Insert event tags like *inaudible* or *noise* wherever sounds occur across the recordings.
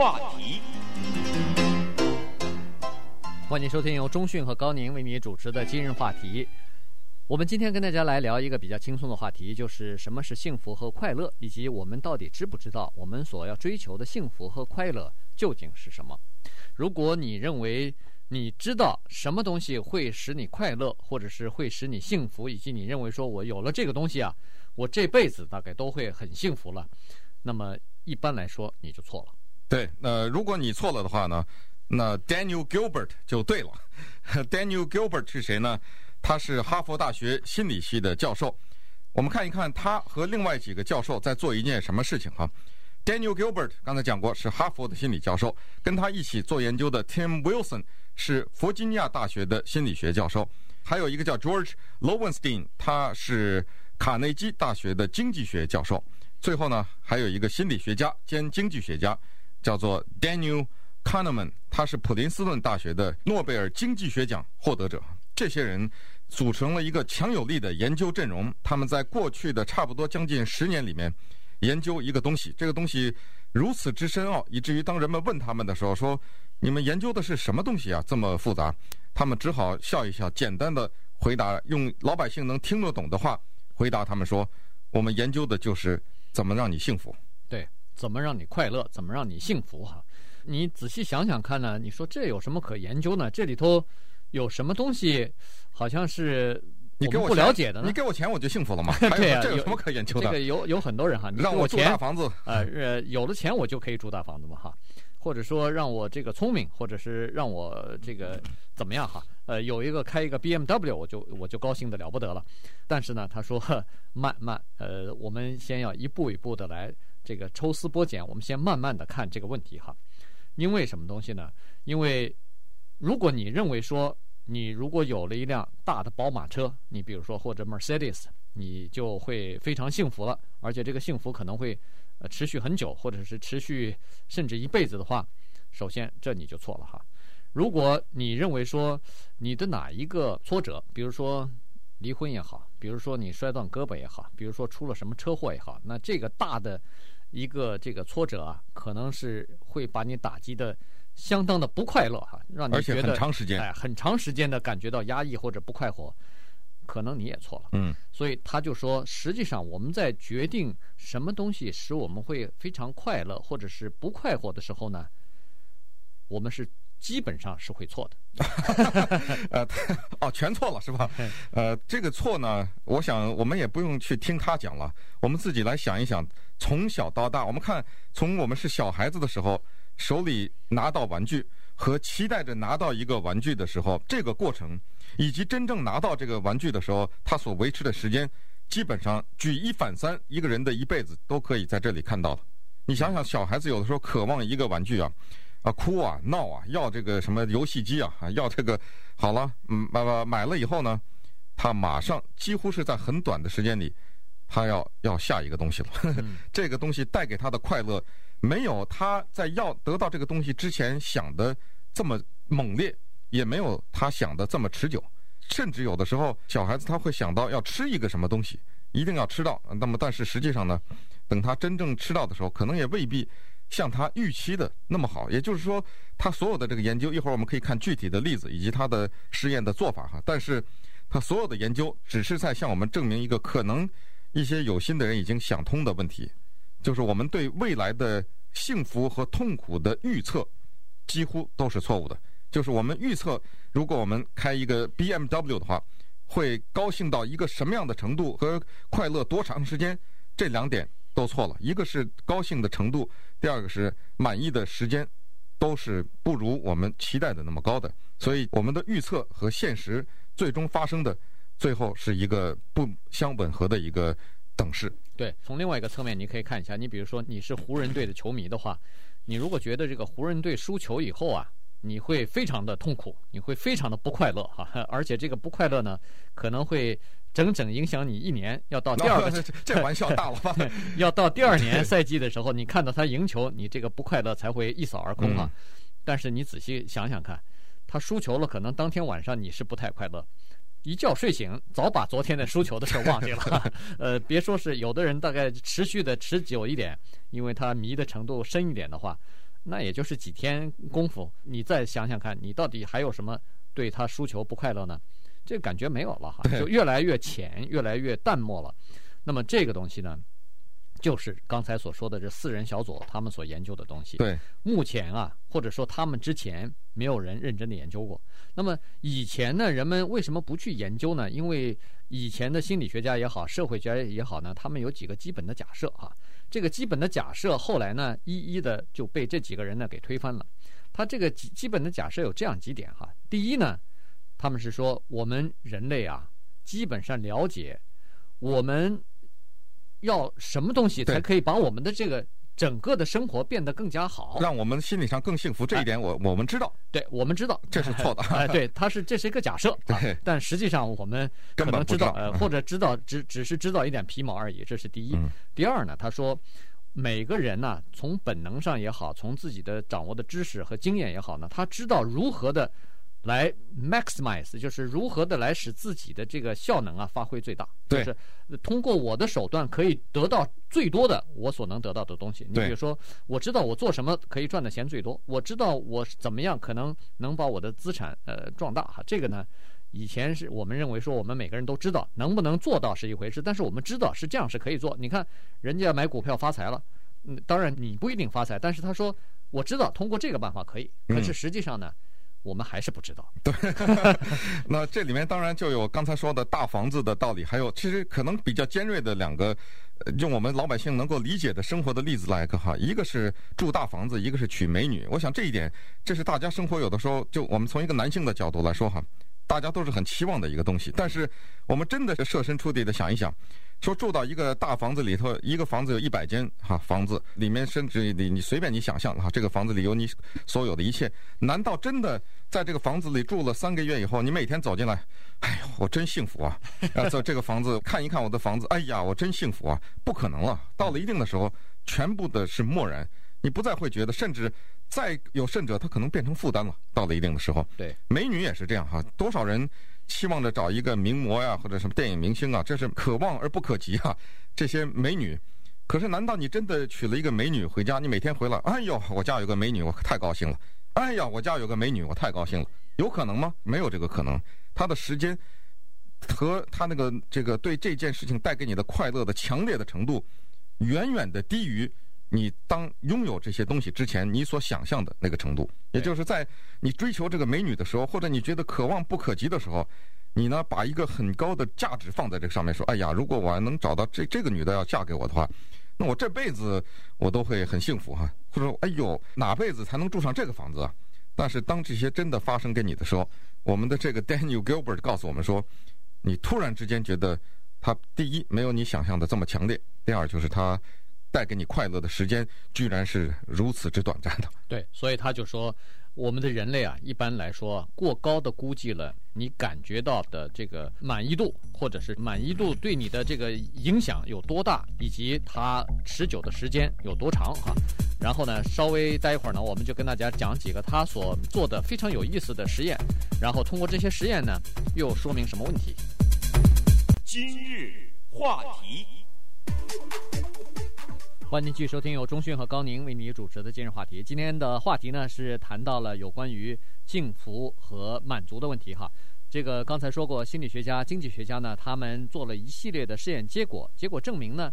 话题。欢迎收听由中讯和高宁为你主持的今日话题。我们今天跟大家来聊一个比较轻松的话题，就是什么是幸福和快乐，以及我们到底知不知道我们所要追求的幸福和快乐究竟是什么？如果你认为你知道什么东西会使你快乐，或者是会使你幸福，以及你认为说我有了这个东西啊，我这辈子大概都会很幸福了，那么一般来说你就错了。对，那、如果你错了的话呢？那 Daniel Gilbert 就对了。*laughs* Daniel Gilbert 是谁呢？他是哈佛大学心理系的教授。我们看一看他和另外几个教授在做一件什么事情哈。Daniel Gilbert 刚才讲过是哈佛的心理教授，跟他一起做研究的 Tim Wilson 是弗吉尼亚大学的心理学教授，还有一个叫 George Loewenstein，他是卡内基大学的经济学教授。最后呢，还有一个心理学家兼经济学家，叫做 Daniel。Kahneman，他是普林斯顿大学的诺贝尔经济学奖获得者。这些人组成了一个强有力的研究阵容。他们在过去的差不多将近十年里面，研究一个东西。这个东西如此之深奥，以至于当人们问他们的时候，说：“你们研究的是什么东西啊？这么复杂？”他们只好笑一笑，简单的回答，用老百姓能听得懂的话回答他们说：“我们研究的就是怎么让你幸福。”对，怎么让你快乐？怎么让你幸福？哈。你仔细想想看呢？你说这有什么可研究呢？这里头有什么东西，好像是你给我们不了解的呢？你给我钱，我就幸福了吗？*laughs* 对呀，这有什么可研究的？这个有有很多人哈，你让我住大房子，呃，呃，有了钱我就可以住大房子嘛哈，或者说让我这个聪明，或者是让我这个怎么样哈？呃，有一个开一个 BMW，我就我就高兴的了不得了。但是呢，他说慢慢，呃，我们先要一步一步的来这个抽丝剥茧，我们先慢慢的看这个问题哈。因为什么东西呢？因为如果你认为说，你如果有了一辆大的宝马车，你比如说或者 Mercedes，你就会非常幸福了，而且这个幸福可能会呃持续很久，或者是持续甚至一辈子的话，首先这你就错了哈。如果你认为说你的哪一个挫折，比如说离婚也好，比如说你摔断胳膊也好，比如说出了什么车祸也好，那这个大的。一个这个挫折啊，可能是会把你打击的相当的不快乐哈，让你觉得很长时间哎，很长时间的感觉到压抑或者不快活，可能你也错了。嗯，所以他就说，实际上我们在决定什么东西使我们会非常快乐或者是不快活的时候呢，我们是。基本上是会错的，*laughs* 呃，哦，全错了是吧？呃，这个错呢，我想我们也不用去听他讲了，我们自己来想一想，从小到大，我们看从我们是小孩子的时候，手里拿到玩具和期待着拿到一个玩具的时候，这个过程，以及真正拿到这个玩具的时候，他所维持的时间，基本上举一反三，一个人的一辈子都可以在这里看到了。你想想，小孩子有的时候渴望一个玩具啊。啊，哭啊，闹啊，要这个什么游戏机啊，要这个，好了，嗯，买买买了以后呢，他马上几乎是在很短的时间里，他要要下一个东西了。*laughs* 嗯、这个东西带给他的快乐，没有他在要得到这个东西之前想的这么猛烈，也没有他想的这么持久。甚至有的时候，小孩子他会想到要吃一个什么东西，一定要吃到。那么，但是实际上呢，等他真正吃到的时候，可能也未必。像他预期的那么好，也就是说，他所有的这个研究，一会儿我们可以看具体的例子以及他的实验的做法哈。但是，他所有的研究只是在向我们证明一个可能一些有心的人已经想通的问题，就是我们对未来的幸福和痛苦的预测几乎都是错误的。就是我们预测，如果我们开一个 BMW 的话，会高兴到一个什么样的程度和快乐多长时间，这两点都错了。一个是高兴的程度。第二个是满意的时间，都是不如我们期待的那么高的，所以我们的预测和现实最终发生的，最后是一个不相吻合的一个等式。对，从另外一个侧面，你可以看一下，你比如说你是湖人队的球迷的话，你如果觉得这个湖人队输球以后啊，你会非常的痛苦，你会非常的不快乐哈，而且这个不快乐呢，可能会。整整影响你一年，要到第二个，*laughs* 这玩笑大了吧？*laughs* 要到第二年赛季的时候，你看到他赢球，你这个不快乐才会一扫而空啊。但是你仔细想想看，他输球了，可能当天晚上你是不太快乐，一觉睡醒，早把昨天的输球的事忘记了。*laughs* 呃，别说是有的人，大概持续的持久一点，因为他迷的程度深一点的话，那也就是几天功夫，你再想想看，你到底还有什么对他输球不快乐呢？这感觉没有了哈，就越来越浅，越来越淡漠了。那么这个东西呢，就是刚才所说的这四人小组他们所研究的东西。对，目前啊，或者说他们之前没有人认真的研究过。那么以前呢，人们为什么不去研究呢？因为以前的心理学家也好，社会学家也好呢，他们有几个基本的假设哈。这个基本的假设后来呢，一一的就被这几个人呢给推翻了。他这个基基本的假设有这样几点哈。第一呢，他们是说我们人类啊，基本上了解我们要什么东西才可以把我们的这个。整个的生活变得更加好，让我们心理上更幸福。这一点我，我、哎、我们知道，对我们知道这是错的。*laughs* 哎，对，他是这是一个假设，对，但实际上我们可能知道，知道呃，或者知道只只是知道一点皮毛而已。这是第一。嗯、第二呢，他说每个人呢，从本能上也好，从自己的掌握的知识和经验也好呢，他知道如何的。来 maximize 就是如何的来使自己的这个效能啊发挥最大，就是通过我的手段可以得到最多的我所能得到的东西。你比如说，我知道我做什么可以赚的钱最多，我知道我怎么样可能能把我的资产呃壮大哈。这个呢，以前是我们认为说我们每个人都知道能不能做到是一回事，但是我们知道是这样是可以做。你看人家买股票发财了，嗯，当然你不一定发财，但是他说我知道通过这个办法可以，可是实际上呢？我们还是不知道。对，*laughs* 那这里面当然就有刚才说的大房子的道理，还有其实可能比较尖锐的两个，用我们老百姓能够理解的生活的例子来一个哈，一个是住大房子，一个是娶美女。我想这一点，这是大家生活有的时候就我们从一个男性的角度来说哈，大家都是很期望的一个东西。但是我们真的是设身处地的想一想。说住到一个大房子里头，一个房子有一百间哈房子，里面甚至你你随便你想象哈，这个房子里有你所有的一切。难道真的在这个房子里住了三个月以后，你每天走进来，哎呦，我真幸福啊！啊，在这个房子看一看我的房子，哎呀，我真幸福啊！不可能了。到了一定的时候，全部的是漠然，你不再会觉得，甚至再有甚者，他可能变成负担了。到了一定的时候，对，美女也是这样哈，多少人。期望着找一个名模呀，或者什么电影明星啊，这是可望而不可及啊。这些美女，可是难道你真的娶了一个美女回家？你每天回来，哎呦，我家有个美女，我太高兴了。哎呀，我家有个美女，我太高兴了。有可能吗？没有这个可能。他的时间和他那个这个对这件事情带给你的快乐的强烈的程度，远远的低于。你当拥有这些东西之前，你所想象的那个程度，也就是在你追求这个美女的时候，或者你觉得可望不可及的时候，你呢把一个很高的价值放在这个上面，说：“哎呀，如果我能找到这这个女的要嫁给我的话，那我这辈子我都会很幸福哈。”或者说：“哎呦，哪辈子才能住上这个房子啊？”但是当这些真的发生给你的时候，我们的这个 *laughs* Daniel Gilbert 告诉我们说，你突然之间觉得他第一没有你想象的这么强烈，第二就是他。带给你快乐的时间，居然是如此之短暂的。*laughs* 对，所以他就说，我们的人类啊，一般来说过高的估计了你感觉到的这个满意度，或者是满意度对你的这个影响有多大，以及它持久的时间有多长啊。然后呢，稍微待一会儿呢，我们就跟大家讲几个他所做的非常有意思的实验，然后通过这些实验呢，又说明什么问题？今日话题。欢迎继续收听由中讯和高宁为你主持的今日话题。今天的话题呢是谈到了有关于幸福和满足的问题哈。这个刚才说过，心理学家、经济学家呢，他们做了一系列的试验结果，结果证明呢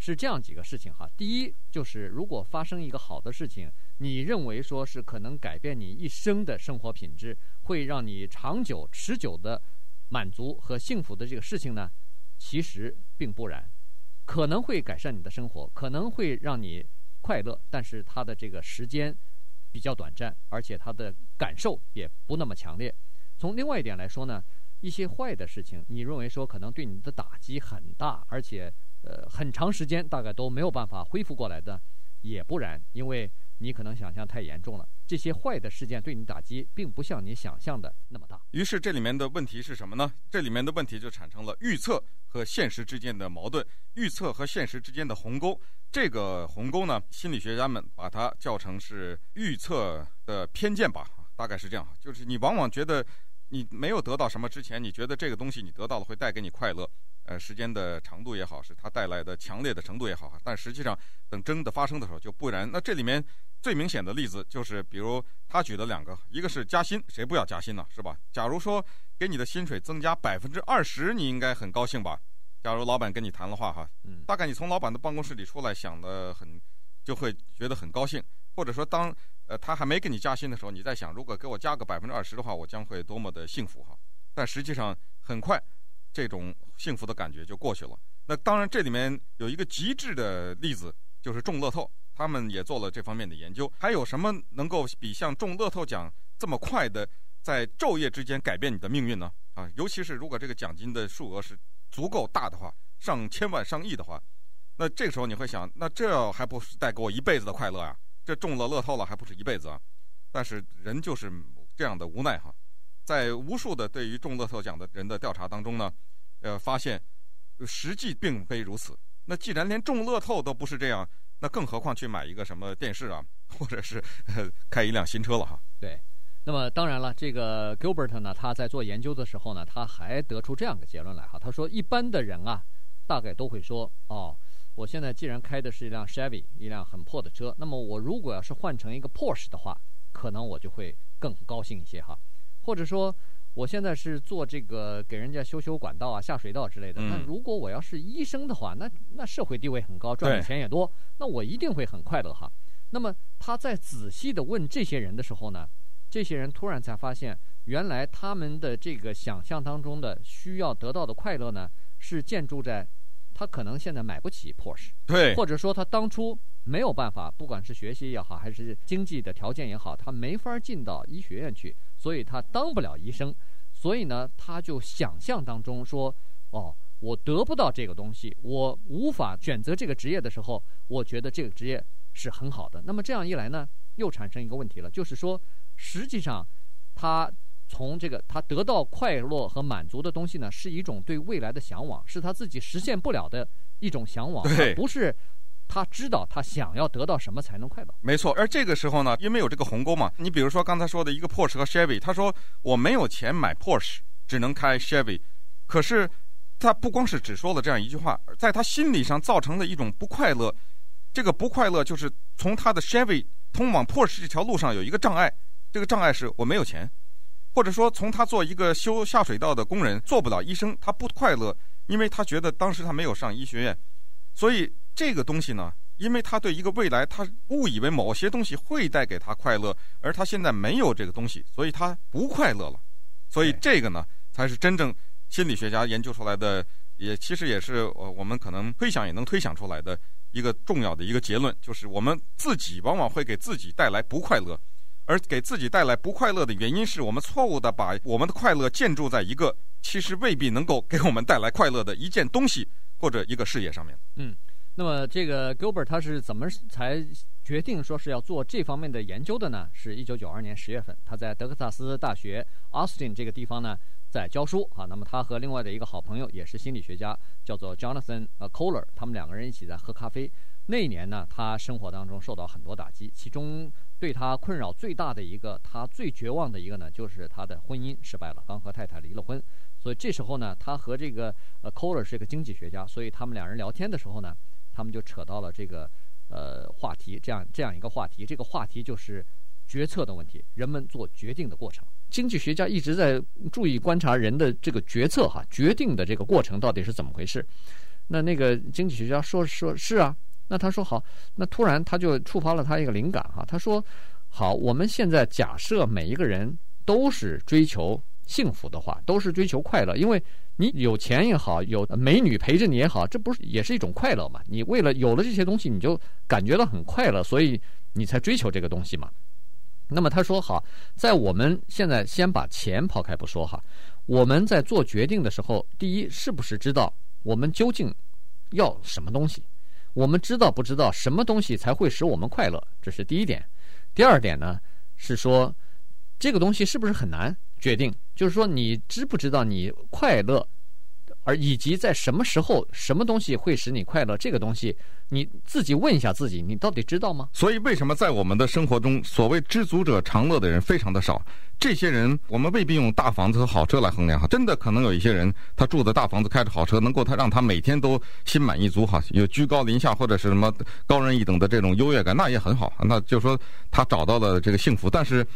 是这样几个事情哈。第一就是如果发生一个好的事情，你认为说是可能改变你一生的生活品质，会让你长久持久的满足和幸福的这个事情呢，其实并不然。可能会改善你的生活，可能会让你快乐，但是它的这个时间比较短暂，而且它的感受也不那么强烈。从另外一点来说呢，一些坏的事情，你认为说可能对你的打击很大，而且呃很长时间大概都没有办法恢复过来的，也不然，因为你可能想象太严重了。这些坏的事件对你打击并不像你想象的那么大。于是这里面的问题是什么呢？这里面的问题就产生了预测和现实之间的矛盾，预测和现实之间的鸿沟。这个鸿沟呢，心理学家们把它叫成是预测的偏见吧，大概是这样。就是你往往觉得你没有得到什么之前，你觉得这个东西你得到了会带给你快乐，呃时间的长度也好，是它带来的强烈的程度也好，但实际上等真的发生的时候就不然。那这里面最明显的例子就是，比如他举的两个，一个是加薪，谁不要加薪呢？是吧？假如说给你的薪水增加百分之二十，你应该很高兴吧？假如老板跟你谈了话哈，大概你从老板的办公室里出来，想的很，就会觉得很高兴。或者说当呃他还没给你加薪的时候，你在想，如果给我加个百分之二十的话，我将会多么的幸福哈。但实际上很快，这种幸福的感觉就过去了。那当然这里面有一个极致的例子，就是中乐透，他们也做了这方面的研究。还有什么能够比像中乐透奖这么快的在昼夜之间改变你的命运呢？啊，尤其是如果这个奖金的数额是。足够大的话，上千万、上亿的话，那这个时候你会想，那这还不是带给我一辈子的快乐啊？这中了乐透了，还不是一辈子啊？但是人就是这样的无奈哈，在无数的对于中乐透奖的人的调查当中呢，呃，发现实际并非如此。那既然连中乐透都不是这样，那更何况去买一个什么电视啊，或者是开一辆新车了哈？对。那么当然了，这个 Gilbert 呢，他在做研究的时候呢，他还得出这样的结论来哈。他说，一般的人啊，大概都会说，哦，我现在既然开的是一辆 Chevy，一辆很破的车，那么我如果要是换成一个 Porsche 的话，可能我就会更高兴一些哈。或者说，我现在是做这个给人家修修管道啊、下水道之类的。那如果我要是医生的话，那那社会地位很高，赚的钱也多，那我一定会很快乐哈。那么他在仔细的问这些人的时候呢，这些人突然才发现，原来他们的这个想象当中的需要得到的快乐呢，是建筑在他可能现在买不起 Porsche，对，或者说他当初没有办法，不管是学习也好，还是经济的条件也好，他没法进到医学院去，所以他当不了医生。所以呢，他就想象当中说，哦，我得不到这个东西，我无法选择这个职业的时候，我觉得这个职业是很好的。那么这样一来呢，又产生一个问题了，就是说。实际上，他从这个他得到快乐和满足的东西呢，是一种对未来的向往，是他自己实现不了的一种向往，而不是他知道他想要得到什么才能快乐。没错，而这个时候呢，因为有这个鸿沟嘛，你比如说刚才说的一个 Porsche 和 Chevy，他说我没有钱买 Porsche，只能开 Chevy，可是他不光是只说了这样一句话，在他心理上造成的一种不快乐，这个不快乐就是从他的 Chevy 通往 Porsche 这条路上有一个障碍。这个障碍是我没有钱，或者说从他做一个修下水道的工人做不了医生，他不快乐，因为他觉得当时他没有上医学院，所以这个东西呢，因为他对一个未来他误以为某些东西会带给他快乐，而他现在没有这个东西，所以他不快乐了，所以这个呢才是真正心理学家研究出来的，也其实也是我我们可能推想也能推想出来的一个重要的一个结论，就是我们自己往往会给自己带来不快乐。而给自己带来不快乐的原因是我们错误的把我们的快乐建筑在一个其实未必能够给我们带来快乐的一件东西或者一个事业上面。嗯，那么这个 Gilbert 他是怎么才决定说是要做这方面的研究的呢？是一九九二年十月份，他在德克萨斯大学 Austin 这个地方呢在教书啊。那么他和另外的一个好朋友也是心理学家，叫做 Jonathan 呃 Kohler，他们两个人一起在喝咖啡。那一年呢，他生活当中受到很多打击，其中。对他困扰最大的一个，他最绝望的一个呢，就是他的婚姻失败了，刚和太太离了婚。所以这时候呢，他和这个呃 Kohler 是一个经济学家，所以他们两人聊天的时候呢，他们就扯到了这个呃话题，这样这样一个话题，这个话题就是决策的问题，人们做决定的过程。经济学家一直在注意观察人的这个决策哈，决定的这个过程到底是怎么回事。那那个经济学家说说是啊。那他说好，那突然他就触发了他一个灵感哈。他说，好，我们现在假设每一个人都是追求幸福的话，都是追求快乐，因为你有钱也好，有美女陪着你也好，这不是也是一种快乐嘛？你为了有了这些东西，你就感觉到很快乐，所以你才追求这个东西嘛。那么他说好，在我们现在先把钱抛开不说哈，我们在做决定的时候，第一是不是知道我们究竟要什么东西？我们知道不知道什么东西才会使我们快乐？这是第一点。第二点呢，是说这个东西是不是很难决定？就是说你知不知道你快乐而以及在什么时候，什么东西会使你快乐，这个东西你自己问一下自己，你到底知道吗？所以，为什么在我们的生活中，所谓知足者常乐的人非常的少？这些人，我们未必用大房子和好车来衡量哈。真的可能有一些人，他住的大房子，开着好车，能够他让他每天都心满意足哈，有居高临下或者是什么高人一等的这种优越感，那也很好。那就说他找到了这个幸福，但是。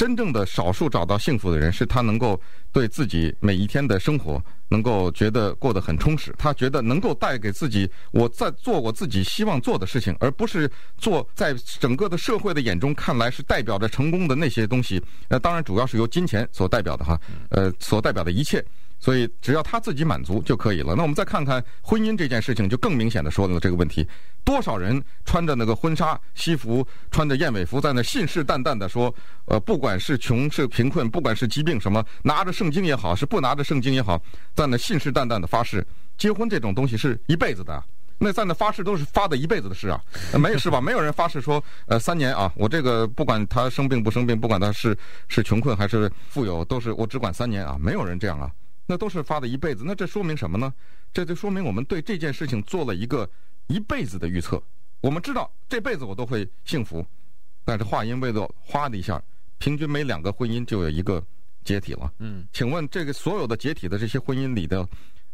真正的少数找到幸福的人，是他能够对自己每一天的生活能够觉得过得很充实，他觉得能够带给自己我在做我自己希望做的事情，而不是做在整个的社会的眼中看来是代表着成功的那些东西。那当然主要是由金钱所代表的哈，呃，所代表的一切。所以，只要他自己满足就可以了。那我们再看看婚姻这件事情，就更明显的说了这个问题：多少人穿着那个婚纱西服，穿着燕尾服，在那信誓旦旦的说，呃，不管是穷是贫困，不管是疾病什么，拿着圣经也好，是不拿着圣经也好，在那信誓旦旦的发誓，结婚这种东西是一辈子的。那在那发誓都是发的一辈子的誓啊，没有是吧？没有人发誓说，呃，三年啊，我这个不管他生病不生病，不管他是是穷困还是富有，都是我只管三年啊，没有人这样啊。那都是发的一辈子，那这说明什么呢？这就说明我们对这件事情做了一个一辈子的预测。我们知道这辈子我都会幸福，但是话音未落，哗的一下，平均每两个婚姻就有一个解体了。嗯，请问这个所有的解体的这些婚姻里的，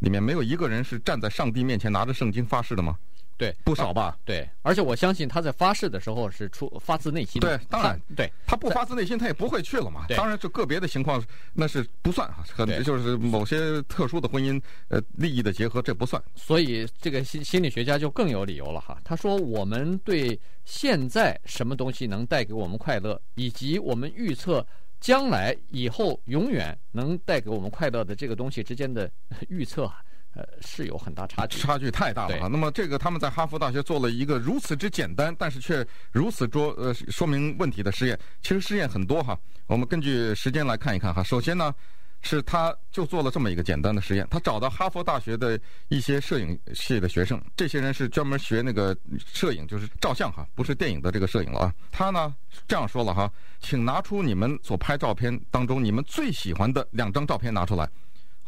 里面没有一个人是站在上帝面前拿着圣经发誓的吗？对，不少吧？对，而且我相信他在发誓的时候是出发自内心的。对，当然，对，他不发自内心，他也不会去了嘛。当然，就个别的情况，那是不算啊。可能就是某些特殊的婚姻，呃，利益的结合，这不算。所以，这个心心理学家就更有理由了哈。他说，我们对现在什么东西能带给我们快乐，以及我们预测将来以后永远能带给我们快乐的这个东西之间的 *laughs* 预测啊。呃，是有很大差距，差距太大了哈！那么这个他们在哈佛大学做了一个如此之简单，但是却如此说呃说明问题的实验。其实实验很多哈，我们根据时间来看一看哈。首先呢，是他就做了这么一个简单的实验，他找到哈佛大学的一些摄影系的学生，这些人是专门学那个摄影，就是照相哈，不是电影的这个摄影了啊。他呢这样说了哈，请拿出你们所拍照片当中你们最喜欢的两张照片拿出来。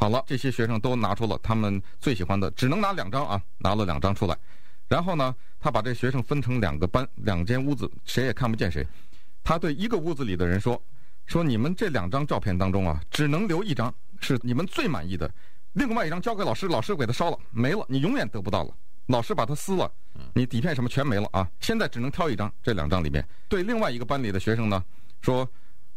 好了，这些学生都拿出了他们最喜欢的，只能拿两张啊，拿了两张出来。然后呢，他把这学生分成两个班，两间屋子，谁也看不见谁。他对一个屋子里的人说：“说你们这两张照片当中啊，只能留一张是你们最满意的，另外一张交给老师，老师给他烧了，没了，你永远得不到了。老师把它撕了，你底片什么全没了啊！现在只能挑一张，这两张里面。对另外一个班里的学生呢，说：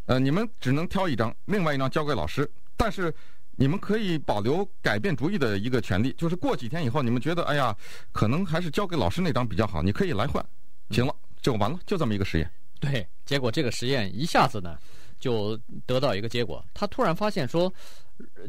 呃，你们只能挑一张，另外一张交给老师，但是。”你们可以保留改变主意的一个权利，就是过几天以后，你们觉得哎呀，可能还是交给老师那张比较好，你可以来换。行了，就完了，就这么一个实验。对，结果这个实验一下子呢，就得到一个结果，他突然发现说，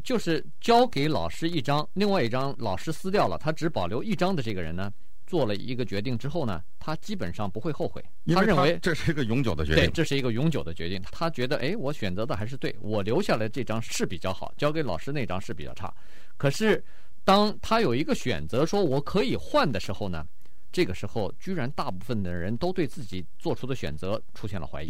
就是交给老师一张，另外一张老师撕掉了，他只保留一张的这个人呢。做了一个决定之后呢，他基本上不会后悔。他认为这是一个永久的决定。对，这是一个永久的决定。他觉得，哎，我选择的还是对，我留下来这张是比较好，交给老师那张是比较差。可是，当他有一个选择，说我可以换的时候呢？这个时候，居然大部分的人都对自己做出的选择出现了怀疑，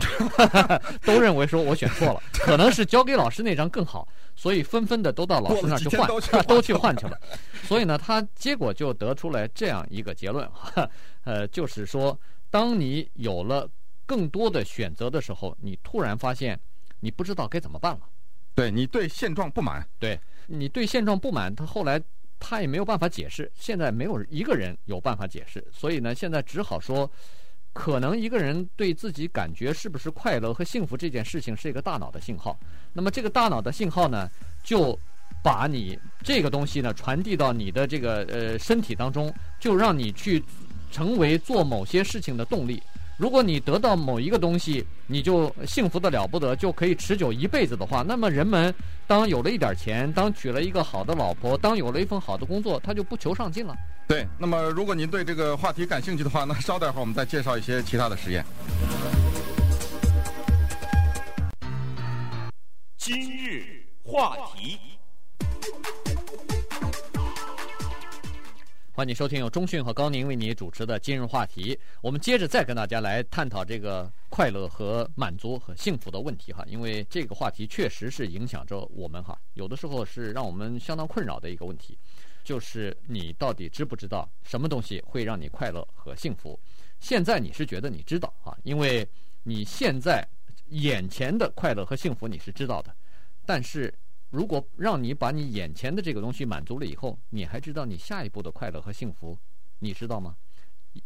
*laughs* 都认为说我选错了，可能是交给老师那张更好，所以纷纷的都到老师那儿去换，都去换去了。所以呢，他结果就得出来这样一个结论，呃，就是说，当你有了更多的选择的时候，你突然发现你不知道该怎么办了。对，你对现状不满，对，你对现状不满，他后来。他也没有办法解释，现在没有一个人有办法解释，所以呢，现在只好说，可能一个人对自己感觉是不是快乐和幸福这件事情是一个大脑的信号。那么这个大脑的信号呢，就把你这个东西呢传递到你的这个呃身体当中，就让你去成为做某些事情的动力。如果你得到某一个东西，你就幸福的了不得，就可以持久一辈子的话，那么人们当有了一点钱，当娶了一个好的老婆，当有了一份好的工作，他就不求上进了。对，那么如果您对这个话题感兴趣的话，那稍待会儿我们再介绍一些其他的实验。今日话题。欢迎收听由中讯和高宁为你主持的今日话题。我们接着再跟大家来探讨这个快乐和满足和幸福的问题哈，因为这个话题确实是影响着我们哈，有的时候是让我们相当困扰的一个问题。就是你到底知不知道什么东西会让你快乐和幸福？现在你是觉得你知道啊，因为你现在眼前的快乐和幸福你是知道的，但是如果让你把你眼前的这个东西满足了以后，你还知道你下一步的快乐和幸福，你知道吗？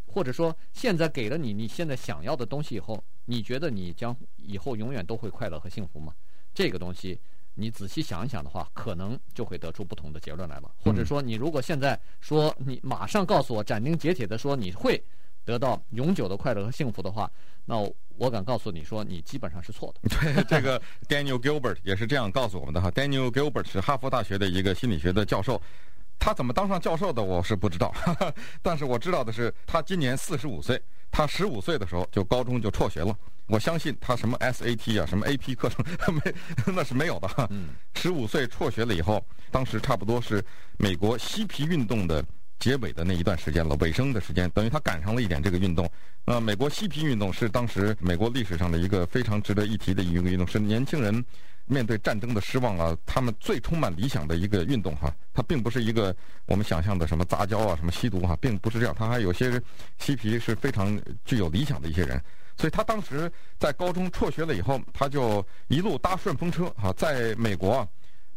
或者说，现在给了你你现在想要的东西以后，你觉得你将以后永远都会快乐和幸福吗？这个东西。你仔细想一想的话，可能就会得出不同的结论来了。或者说，你如果现在说你马上告诉我斩钉截铁的说你会得到永久的快乐和幸福的话，那我敢告诉你说你基本上是错的。*laughs* 对，这个 Daniel Gilbert 也是这样告诉我们的哈。Daniel Gilbert 是哈佛大学的一个心理学的教授，他怎么当上教授的我是不知道，*laughs* 但是我知道的是他今年四十五岁，他十五岁的时候就高中就辍学了。我相信他什么 SAT 啊，什么 AP 课程 *laughs* 没，那是没有的哈。十五岁辍学了以后，当时差不多是美国嬉皮运动的结尾的那一段时间了，尾声的时间，等于他赶上了一点这个运动。那美国嬉皮运动是当时美国历史上的一个非常值得一提的一个运动，是年轻人面对战争的失望啊，他们最充满理想的一个运动哈。它并不是一个我们想象的什么杂交啊，什么吸毒哈，并不是这样。他还有些嬉皮是非常具有理想的一些人。所以他当时在高中辍学了以后，他就一路搭顺风车哈，在美国啊，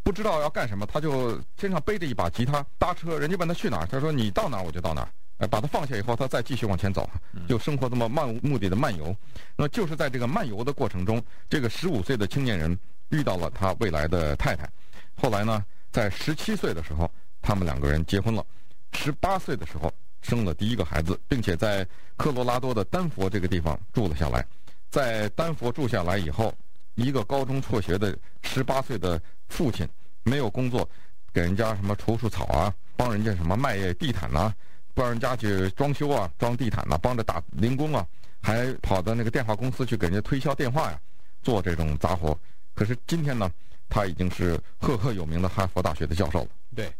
不知道要干什么，他就身上背着一把吉他搭车，人家问他去哪儿，他说你到哪儿我就到哪儿，呃，把他放下以后，他再继续往前走，就生活这么漫无目的的漫游。那么就是在这个漫游的过程中，这个十五岁的青年人遇到了他未来的太太，后来呢，在十七岁的时候，他们两个人结婚了，十八岁的时候。生了第一个孩子，并且在科罗拉多的丹佛这个地方住了下来。在丹佛住下来以后，一个高中辍学的十八岁的父亲，没有工作，给人家什么除除草啊，帮人家什么卖地毯呐、帮人家去装修啊，装地毯呐、帮着打零工啊，还跑到那个电话公司去给人家推销电话呀，做这种杂活。可是今天呢，他已经是赫赫有名的哈佛大学的教授了。对。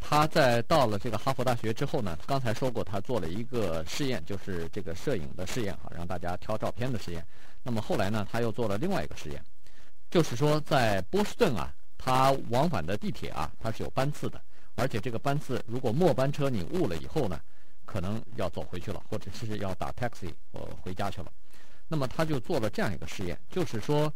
他在到了这个哈佛大学之后呢，刚才说过，他做了一个试验，就是这个摄影的试验哈，让大家挑照片的试验。那么后来呢，他又做了另外一个实验，就是说在波士顿啊，他往返的地铁啊，它是有班次的，而且这个班次如果末班车你误了以后呢，可能要走回去了，或者是要打 taxi 或回家去了。那么他就做了这样一个试验，就是说。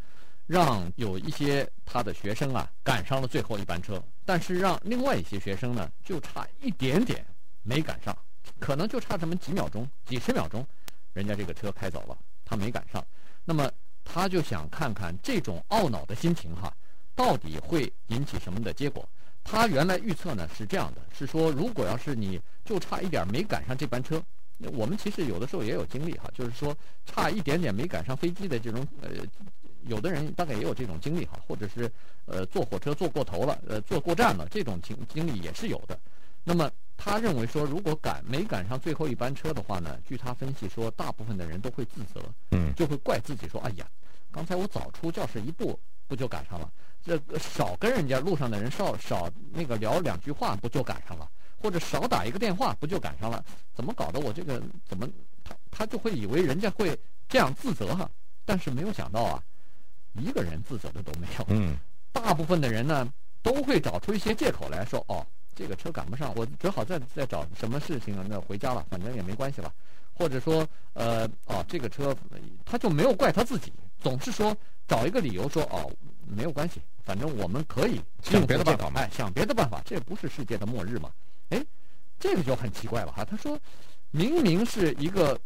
让有一些他的学生啊赶上了最后一班车，但是让另外一些学生呢就差一点点没赶上，可能就差这么几秒钟、几十秒钟，人家这个车开走了，他没赶上。那么他就想看看这种懊恼的心情哈，到底会引起什么的结果？他原来预测呢是这样的，是说如果要是你就差一点没赶上这班车，我们其实有的时候也有经历哈，就是说差一点点没赶上飞机的这种呃。有的人大概也有这种经历哈，或者是呃坐火车坐过头了，呃坐过站了，这种经经历也是有的。那么他认为说，如果赶没赶上最后一班车的话呢，据他分析说，大部分的人都会自责，嗯，就会怪自己说，哎呀，刚才我早出教室一步，不就赶上了？这个少跟人家路上的人少少那个聊两句话，不就赶上了？或者少打一个电话，不就赶上了？怎么搞得我这个怎么他他就会以为人家会这样自责哈？但是没有想到啊。一个人自责的都没有，嗯，大部分的人呢都会找出一些借口来说，哦，这个车赶不上，我只好再再找什么事情啊，那回家了，反正也没关系了，或者说，呃，哦，这个车他就没有怪他自己，总是说找一个理由说，哦，没有关系，反正我们可以想别的办法嘛，哎，想别的办法，这不是世界的末日嘛？哎，这个就很奇怪了哈，他说明明是一个，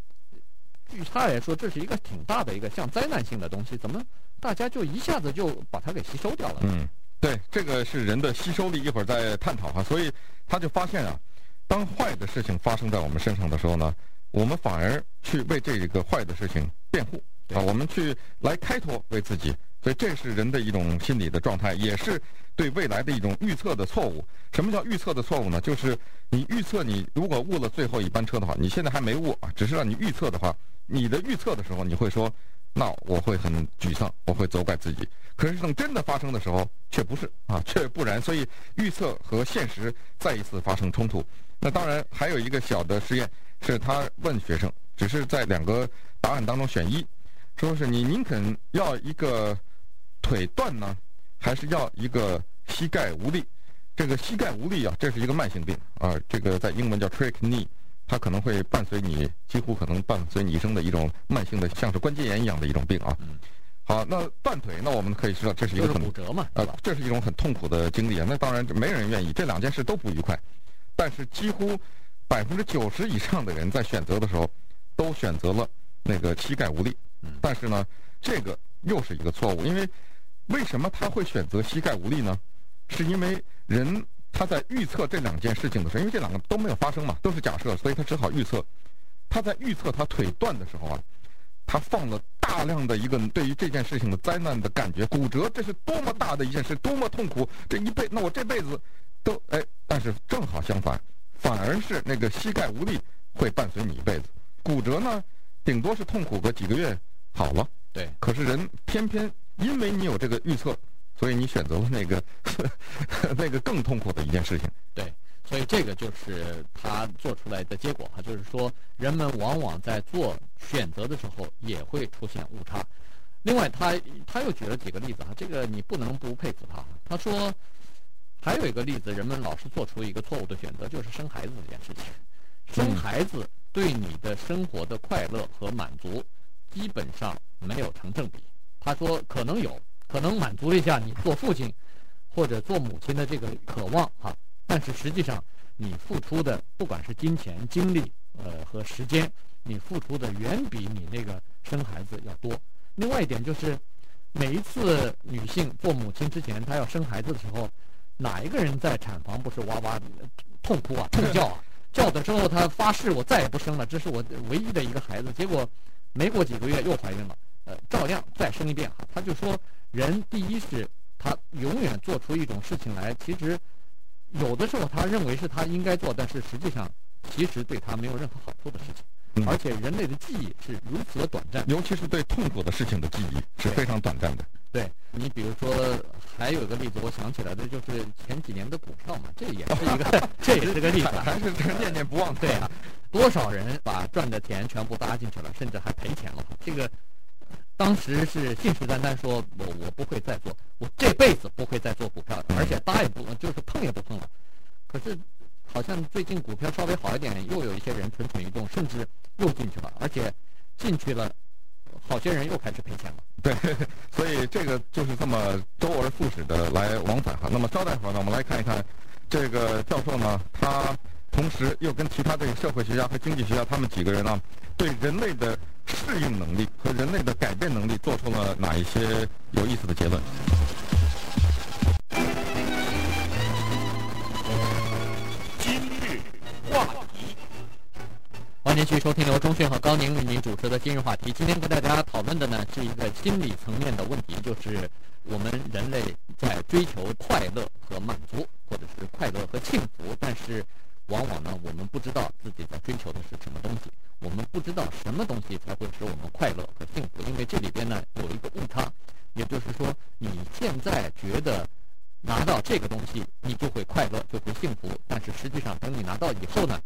据他来说，这是一个挺大的一个像灾难性的东西，怎么？大家就一下子就把它给吸收掉了。嗯，对，这个是人的吸收力，一会儿再探讨哈。所以他就发现啊，当坏的事情发生在我们身上的时候呢，我们反而去为这个坏的事情辩护啊，我们去来开脱为自己。所以这是人的一种心理的状态，也是对未来的一种预测的错误。什么叫预测的错误呢？就是你预测你如果误了最后一班车的话，你现在还没误啊，只是让你预测的话，你的预测的时候你会说。那我会很沮丧，我会责怪自己。可是等真的发生的时候，却不是啊，*laughs* 却不然。所以预测和现实再一次发生冲突。那当然还有一个小的实验，是他问学生，只是在两个答案当中选一，说是你宁肯要一个腿断呢，还是要一个膝盖无力？这个膝盖无力啊，这是一个慢性病啊，这个在英文叫 trick knee，它可能会伴随你，几乎可能伴随你一生的一种慢性的，像是关节炎一样的一种病啊。好，那断腿，那我们可以知道这是一个很骨折嘛，呃，这是一种很痛苦的经历啊。那当然没人愿意，这两件事都不愉快，但是几乎百分之九十以上的人在选择的时候，都选择了那个膝盖无力。但是呢，这个又是一个错误，因为为什么他会选择膝盖无力呢？是因为人他在预测这两件事情的时候，因为这两个都没有发生嘛，都是假设，所以他只好预测。他在预测他腿断的时候啊，他放了大量的一个对于这件事情的灾难的感觉，骨折这是多么大的一件事，多么痛苦，这一辈那我这辈子都哎，但是正好相反，反而是那个膝盖无力会伴随你一辈子，骨折呢，顶多是痛苦个几个月好了。对，可是人偏偏因为你有这个预测。所以你选择了那个 *laughs* 那个更痛苦的一件事情。对，所以这个就是他做出来的结果哈，就是说人们往往在做选择的时候也会出现误差。另外，他他又举了几个例子哈，这个你不能不佩服他。他说还有一个例子，人们老是做出一个错误的选择，就是生孩子这件事情。生孩子对你的生活的快乐和满足基本上没有成正比。他说可能有。可能满足一下你做父亲或者做母亲的这个渴望哈，但是实际上你付出的不管是金钱、精力呃和时间，你付出的远比你那个生孩子要多。另外一点就是，每一次女性做母亲之前，她要生孩子的时候，哪一个人在产房不是哇哇痛哭啊、痛叫啊？叫的时候她发誓我再也不生了，这是我唯一的一个孩子。结果没过几个月又怀孕了，呃，照样再生一遍哈，他就说。人第一是，他永远做出一种事情来，其实有的时候他认为是他应该做，但是实际上其实对他没有任何好处的事情。而且人类的记忆是如此的短暂，尤其是对痛苦的事情的记忆是非常短暂的。对，你比如说，还有一个例子，我想起来的就是前几年的股票嘛，这也是一个，*laughs* 这也是个例子，还是念念不忘。对啊，多少人把赚的钱全部搭进去了，甚至还赔钱了。这个。当时是信誓旦旦说，我我不会再做，我这辈子不会再做股票，而且搭也不就是碰也不碰了。可是，好像最近股票稍微好一点，又有一些人蠢蠢欲动，甚至又进去了，而且进去了，好些人又开始赔钱了。对，*laughs* 所以这个就是这么周而复始的来往返哈。那么稍待会儿呢，我们来看一看这个教授呢，他同时又跟其他的社会学家和经济学家他们几个人呢，对人类的。适应能力和人类的改变能力做出了哪一些有意思的结论？今日话题，欢迎继续收听由中讯和高宁为您主持的今日话题。今天跟大家讨论的呢是一个心理层面的问题，就是我们人类在追求快乐和满足，或者是快乐和幸福，但是往往呢我们不知道自己在追求的是什么东西。我们不知道什么东西才会使我们快乐和幸福，因为这里边呢有一个误差，也就是说，你现在觉得拿到这个东西你就会快乐，就会幸福，但是实际上等你拿到以后呢，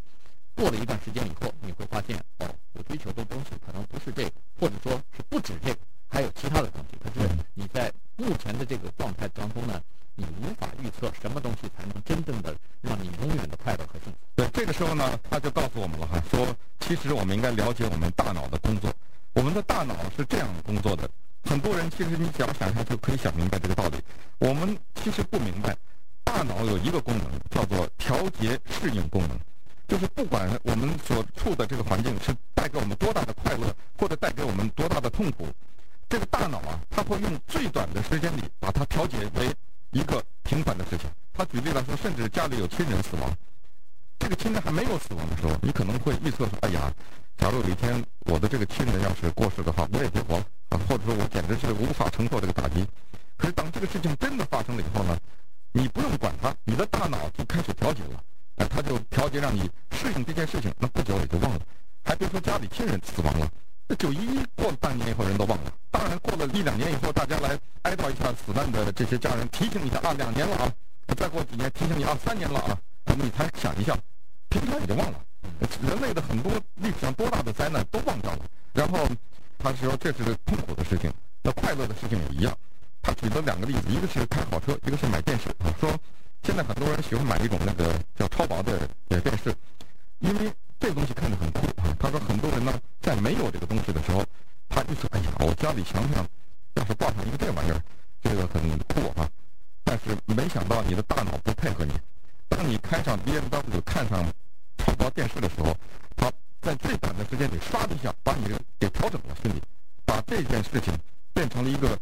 过了一段时间以后，你会发现哦，我追求的东西可能不是这个，或者说是不止这个，还有其他的东西。可是你在目前的这个状态当中呢，你无法预测什么东西才能真正的让你永远的快乐和幸福。对，这个时候呢，他就告诉我们了哈，说。其实我们应该了解我们大脑的工作。我们的大脑是这样工作的。很多人其实你只要想想就可以想明白这个道理。我们其实不明白，大脑有一个功能叫做调节适应功能，就是不管我们所处的这个环境是带给我们多大的快乐，或者带给我们多大的痛苦，这个大脑啊，它会用最短的时间里把它调节为一个平凡的事情。他举例来说，甚至家里有亲人死亡。这个亲人还没有死亡的时候，你可能会预测说：“哎呀，假如有一天我的这个亲人要是过世的话，我也别活了啊，或者说我简直是无法承受这个打击。”可是当这个事情真的发生了以后呢，你不用管它，你的大脑就开始调节了，哎，他就调节让你适应这件事情，那不久也就忘了。还别说家里亲人死亡了，这九一一过了半年以后，人都忘了。当然，过了一两年以后，大家来哀悼一下死难的这些家人，提醒一下啊，两年了啊。再过几年提醒你啊，三年了啊。你才想一下，平常你就忘了。人类的很多历史上多大的灾难都忘掉了。然后，他说这是痛苦的事情。那快乐的事情也一样。他举了两个例子，一个是开好车，一个是买电视啊。说现在很多人喜欢买一种那个叫超薄的呃电视，因为。这个东西看着很酷啊。他说很多人呢，在没有这个东西的时候，他就说：“哎呀，我家里墙上要是挂上一个这玩意儿，这个很酷啊。”但是没想到你的大脑不配合你，当你开上 BMW 看上跑到电视的时候，他在最短的时间里唰的一下把你给调整了心理，把这件事情变成了一个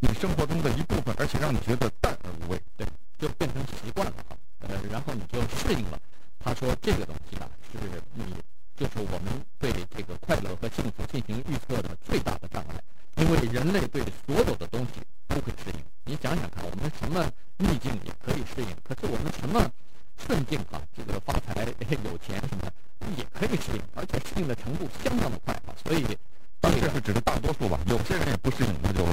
你生活中的一部分，而且让你觉得淡而无味，对，就变成习惯了，呃，然后你就适应了。他说这个东西吧，就是你就是我们对这个快乐和幸福进行预测的最大的障碍因为人类对所有的东西都会适应你想想看我们什么逆境也可以适应可是我们什么顺境啊这个发财有钱什么的也可以适应而且适应的程度相当的快啊所以当你这是指的大多数吧有些人也不适应那就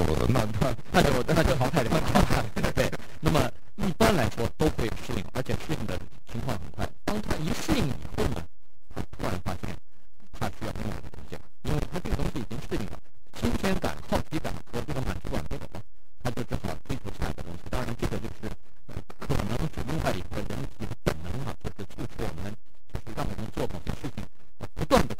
那就那就淘汰了对。那么一般来说都会适应而且适应的情况很快。当他一适应以后呢他突然发现他需要拥有的东西，因为他这个东西已经适应了，新鲜感、好奇感和这个满足感都有了，他就只好追求下一个东西。当然这个就是可能只另外一个人体的本能啊，就是促使我们，就是让我们做某些事情，不断的。